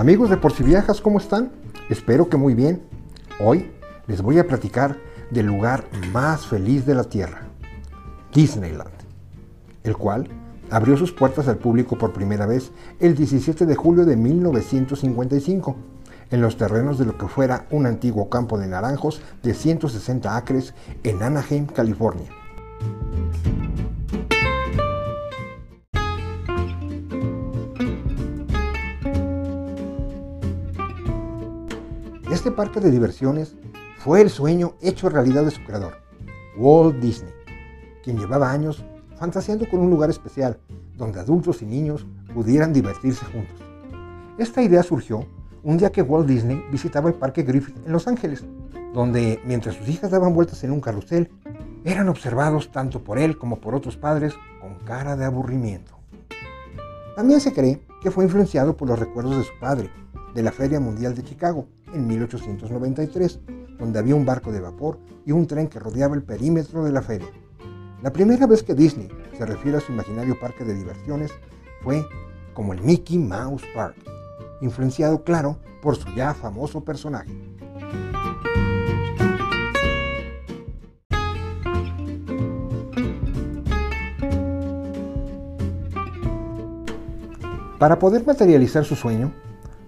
Amigos de Por si Viajas, ¿cómo están? Espero que muy bien. Hoy les voy a platicar del lugar más feliz de la Tierra, Disneyland, el cual abrió sus puertas al público por primera vez el 17 de julio de 1955 en los terrenos de lo que fuera un antiguo campo de naranjos de 160 acres en Anaheim, California. Este parque de diversiones fue el sueño hecho realidad de su creador, Walt Disney, quien llevaba años fantaseando con un lugar especial donde adultos y niños pudieran divertirse juntos. Esta idea surgió un día que Walt Disney visitaba el Parque Griffith en Los Ángeles, donde mientras sus hijas daban vueltas en un carrusel, eran observados tanto por él como por otros padres con cara de aburrimiento. También se cree que fue influenciado por los recuerdos de su padre, de la Feria Mundial de Chicago en 1893, donde había un barco de vapor y un tren que rodeaba el perímetro de la feria. La primera vez que Disney se refiere a su imaginario parque de diversiones fue como el Mickey Mouse Park, influenciado, claro, por su ya famoso personaje. Para poder materializar su sueño,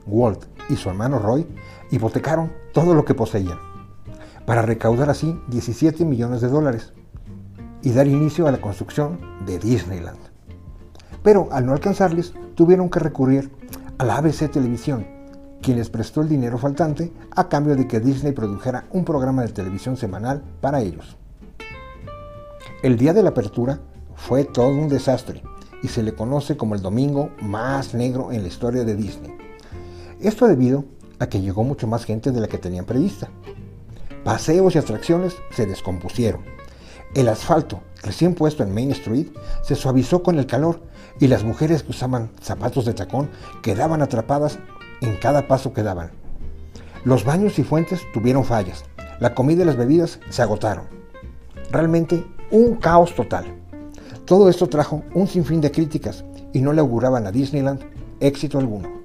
Walt y su hermano Roy hipotecaron todo lo que poseían, para recaudar así 17 millones de dólares y dar inicio a la construcción de Disneyland. Pero al no alcanzarles, tuvieron que recurrir a la ABC Televisión, quien les prestó el dinero faltante a cambio de que Disney produjera un programa de televisión semanal para ellos. El día de la apertura fue todo un desastre y se le conoce como el domingo más negro en la historia de Disney. Esto debido a que llegó mucho más gente de la que tenían prevista. Paseos y atracciones se descompusieron. El asfalto, recién puesto en Main Street, se suavizó con el calor y las mujeres que usaban zapatos de tacón quedaban atrapadas en cada paso que daban. Los baños y fuentes tuvieron fallas. La comida y las bebidas se agotaron. Realmente un caos total. Todo esto trajo un sinfín de críticas y no le auguraban a Disneyland éxito alguno.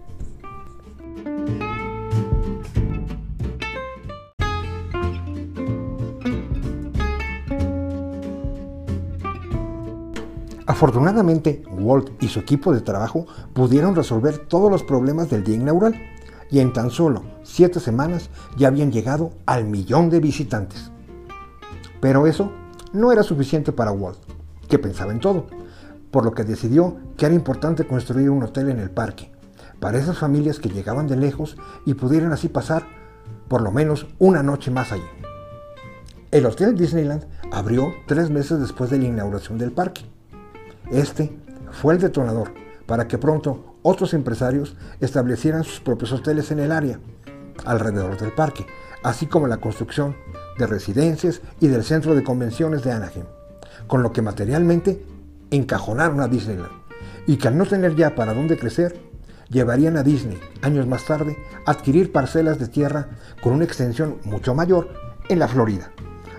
Afortunadamente, Walt y su equipo de trabajo pudieron resolver todos los problemas del día inaugural y en tan solo siete semanas ya habían llegado al millón de visitantes. Pero eso no era suficiente para Walt, que pensaba en todo, por lo que decidió que era importante construir un hotel en el parque, para esas familias que llegaban de lejos y pudieran así pasar por lo menos una noche más allí. El Hotel Disneyland abrió tres meses después de la inauguración del parque este fue el detonador para que pronto otros empresarios establecieran sus propios hoteles en el área, alrededor del parque, así como la construcción de residencias y del centro de convenciones de Anaheim, con lo que materialmente encajonaron a Disneyland, y que al no tener ya para dónde crecer, llevarían a Disney, años más tarde, a adquirir parcelas de tierra con una extensión mucho mayor en la Florida,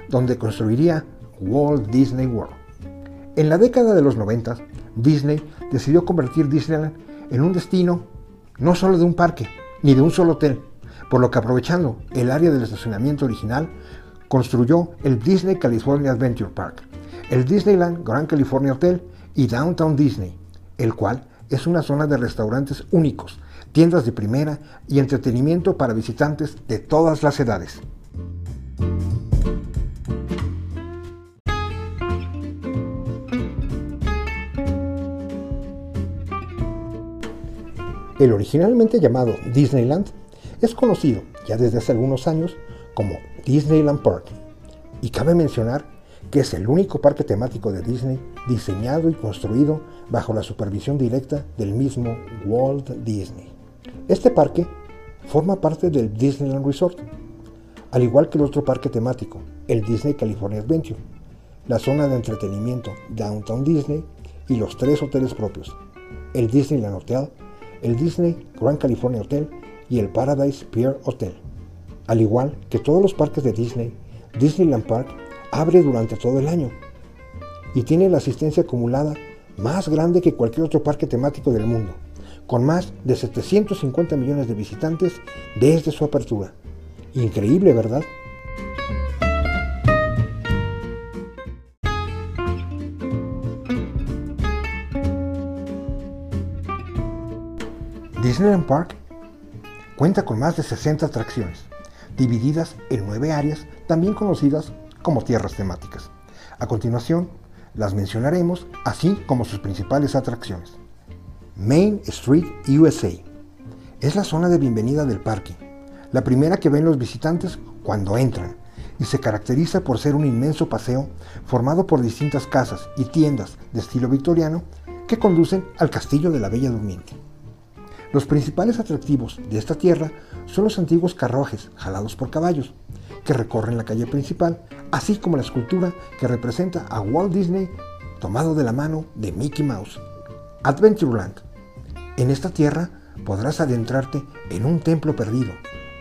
donde construiría Walt Disney World. En la década de los 90, Disney decidió convertir Disneyland en un destino no solo de un parque, ni de un solo hotel, por lo que aprovechando el área del estacionamiento original, construyó el Disney California Adventure Park, el Disneyland Grand California Hotel y Downtown Disney, el cual es una zona de restaurantes únicos, tiendas de primera y entretenimiento para visitantes de todas las edades. El originalmente llamado Disneyland es conocido ya desde hace algunos años como Disneyland Park y cabe mencionar que es el único parque temático de Disney diseñado y construido bajo la supervisión directa del mismo Walt Disney. Este parque forma parte del Disneyland Resort, al igual que el otro parque temático, el Disney California Adventure, la zona de entretenimiento Downtown Disney y los tres hoteles propios, el Disneyland Hotel, el Disney Grand California Hotel y el Paradise Pier Hotel. Al igual que todos los parques de Disney, Disneyland Park abre durante todo el año y tiene la asistencia acumulada más grande que cualquier otro parque temático del mundo, con más de 750 millones de visitantes desde su apertura. Increíble, ¿verdad? Disneyland Park cuenta con más de 60 atracciones, divididas en nueve áreas, también conocidas como tierras temáticas. A continuación, las mencionaremos, así como sus principales atracciones. Main Street USA es la zona de bienvenida del parque, la primera que ven los visitantes cuando entran, y se caracteriza por ser un inmenso paseo formado por distintas casas y tiendas de estilo victoriano que conducen al Castillo de la Bella Durmiente. Los principales atractivos de esta tierra son los antiguos carruajes jalados por caballos, que recorren la calle principal, así como la escultura que representa a Walt Disney tomado de la mano de Mickey Mouse. Adventureland. En esta tierra podrás adentrarte en un templo perdido,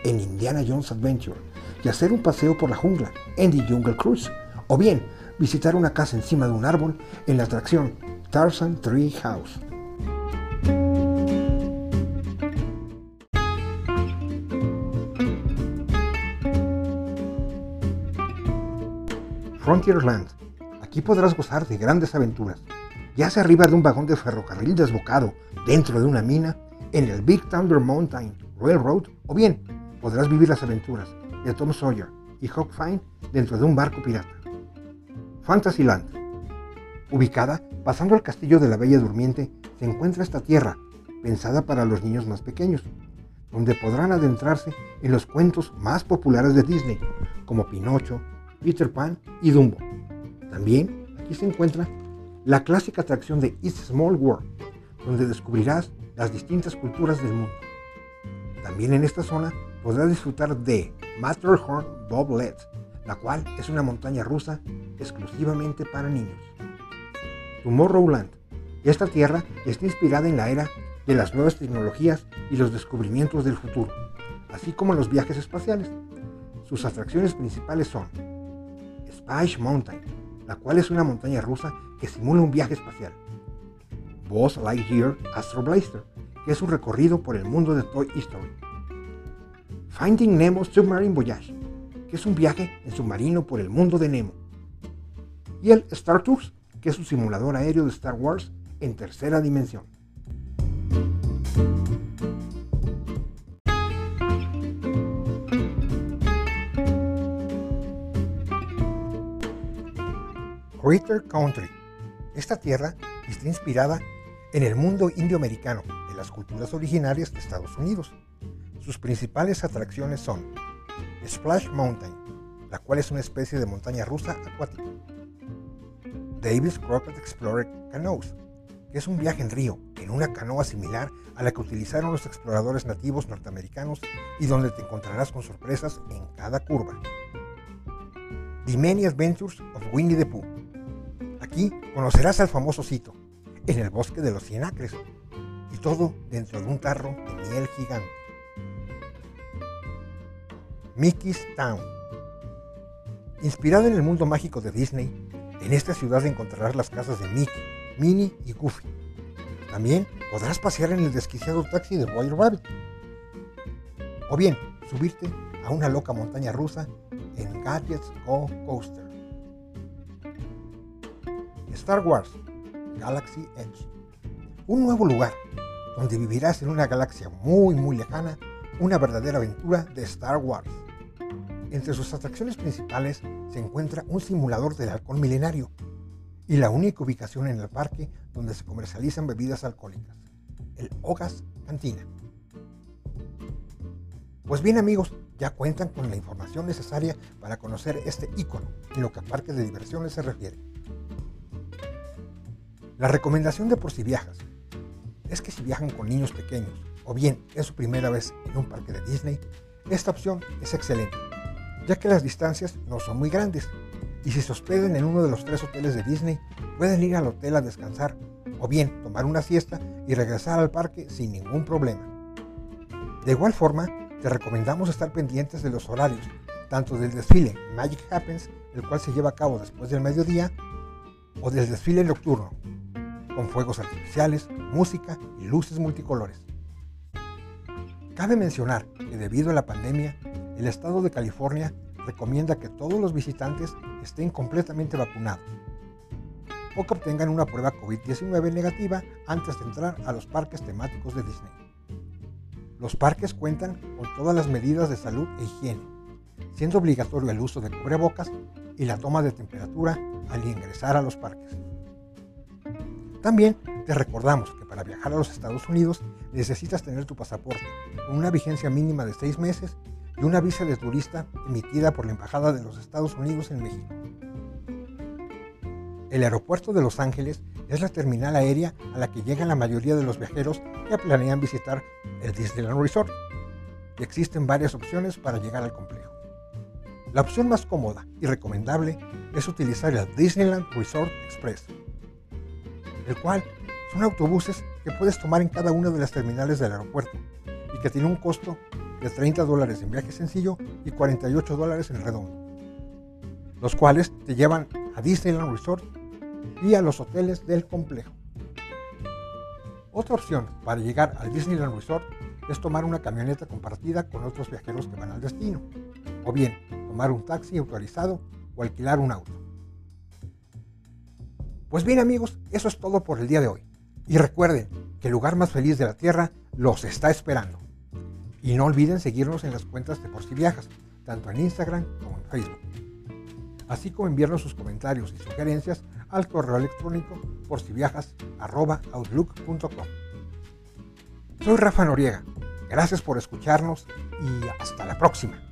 en Indiana Jones Adventure, y hacer un paseo por la jungla, en The Jungle Cruise, o bien visitar una casa encima de un árbol en la atracción Tarzan Tree House. Frontierland. Aquí podrás gozar de grandes aventuras, ya sea arriba de un vagón de ferrocarril desbocado, dentro de una mina, en el Big Thunder Mountain Railroad, o bien podrás vivir las aventuras de Tom Sawyer y Huck Fine dentro de un barco pirata. Fantasyland. Ubicada pasando al castillo de la Bella Durmiente, se encuentra esta tierra, pensada para los niños más pequeños, donde podrán adentrarse en los cuentos más populares de Disney, como Pinocho, Peter Pan y Dumbo. También aquí se encuentra la clásica atracción de It's Small World, donde descubrirás las distintas culturas del mundo. También en esta zona podrás disfrutar de Matterhorn Boblet, la cual es una montaña rusa exclusivamente para niños. Tomorrowland. Esta tierra está inspirada en la era de las nuevas tecnologías y los descubrimientos del futuro, así como los viajes espaciales. Sus atracciones principales son Spice Mountain, la cual es una montaña rusa que simula un viaje espacial. Buzz Lightyear Astro Blaster, que es un recorrido por el mundo de Toy Story. Finding Nemo Submarine Voyage, que es un viaje en submarino por el mundo de Nemo. Y el Star Tours, que es un simulador aéreo de Star Wars en tercera dimensión. Critter Country. Esta tierra está inspirada en el mundo indioamericano de las culturas originarias de Estados Unidos. Sus principales atracciones son Splash Mountain, la cual es una especie de montaña rusa acuática. Davis Crockett Explorer Canoes, que es un viaje en río en una canoa similar a la que utilizaron los exploradores nativos norteamericanos y donde te encontrarás con sorpresas en cada curva. The Many Adventures of Winnie the Pooh, Aquí conocerás al famoso Cito, en el bosque de los cien acres, y todo dentro de un tarro de miel gigante. Mickey's Town. Inspirado en el mundo mágico de Disney, en esta ciudad encontrarás las casas de Mickey, Minnie y Goofy. También podrás pasear en el desquiciado taxi de Royal Rabbit. O bien, subirte a una loca montaña rusa en Gadgets Go Coaster. Star Wars Galaxy Edge. Un nuevo lugar donde vivirás en una galaxia muy muy lejana, una verdadera aventura de Star Wars. Entre sus atracciones principales se encuentra un simulador del alcohol milenario y la única ubicación en el parque donde se comercializan bebidas alcohólicas, el Ogas Cantina. Pues bien amigos, ya cuentan con la información necesaria para conocer este icono en lo que a parques de diversiones se refiere. La recomendación de por si viajas es que si viajan con niños pequeños o bien es su primera vez en un parque de Disney, esta opción es excelente, ya que las distancias no son muy grandes y si se hospeden en uno de los tres hoteles de Disney, pueden ir al hotel a descansar o bien tomar una siesta y regresar al parque sin ningún problema. De igual forma, te recomendamos estar pendientes de los horarios, tanto del desfile Magic Happens, el cual se lleva a cabo después del mediodía, o del desfile nocturno, con fuegos artificiales, música y luces multicolores. Cabe mencionar que debido a la pandemia, el estado de California recomienda que todos los visitantes estén completamente vacunados o que obtengan una prueba COVID-19 negativa antes de entrar a los parques temáticos de Disney. Los parques cuentan con todas las medidas de salud e higiene, siendo obligatorio el uso de cubrebocas y la toma de temperatura al ingresar a los parques. También te recordamos que para viajar a los Estados Unidos necesitas tener tu pasaporte con una vigencia mínima de seis meses y una visa de turista emitida por la Embajada de los Estados Unidos en México. El aeropuerto de Los Ángeles es la terminal aérea a la que llegan la mayoría de los viajeros que planean visitar el Disneyland Resort. Y existen varias opciones para llegar al complejo. La opción más cómoda y recomendable es utilizar el Disneyland Resort Express, el cual son autobuses que puedes tomar en cada una de las terminales del aeropuerto y que tiene un costo de 30 dólares en viaje sencillo y 48 dólares en redondo, los cuales te llevan a Disneyland Resort y a los hoteles del complejo. Otra opción para llegar al Disneyland Resort es tomar una camioneta compartida con otros viajeros que van al destino, o bien tomar un taxi autorizado o alquilar un auto. Pues bien amigos, eso es todo por el día de hoy. Y recuerden que el lugar más feliz de la Tierra los está esperando. Y no olviden seguirnos en las cuentas de Por si Viajas, tanto en Instagram como en Facebook. Así como enviarnos sus comentarios y sugerencias al correo electrónico por si. Soy Rafa Noriega. Gracias por escucharnos y hasta la próxima.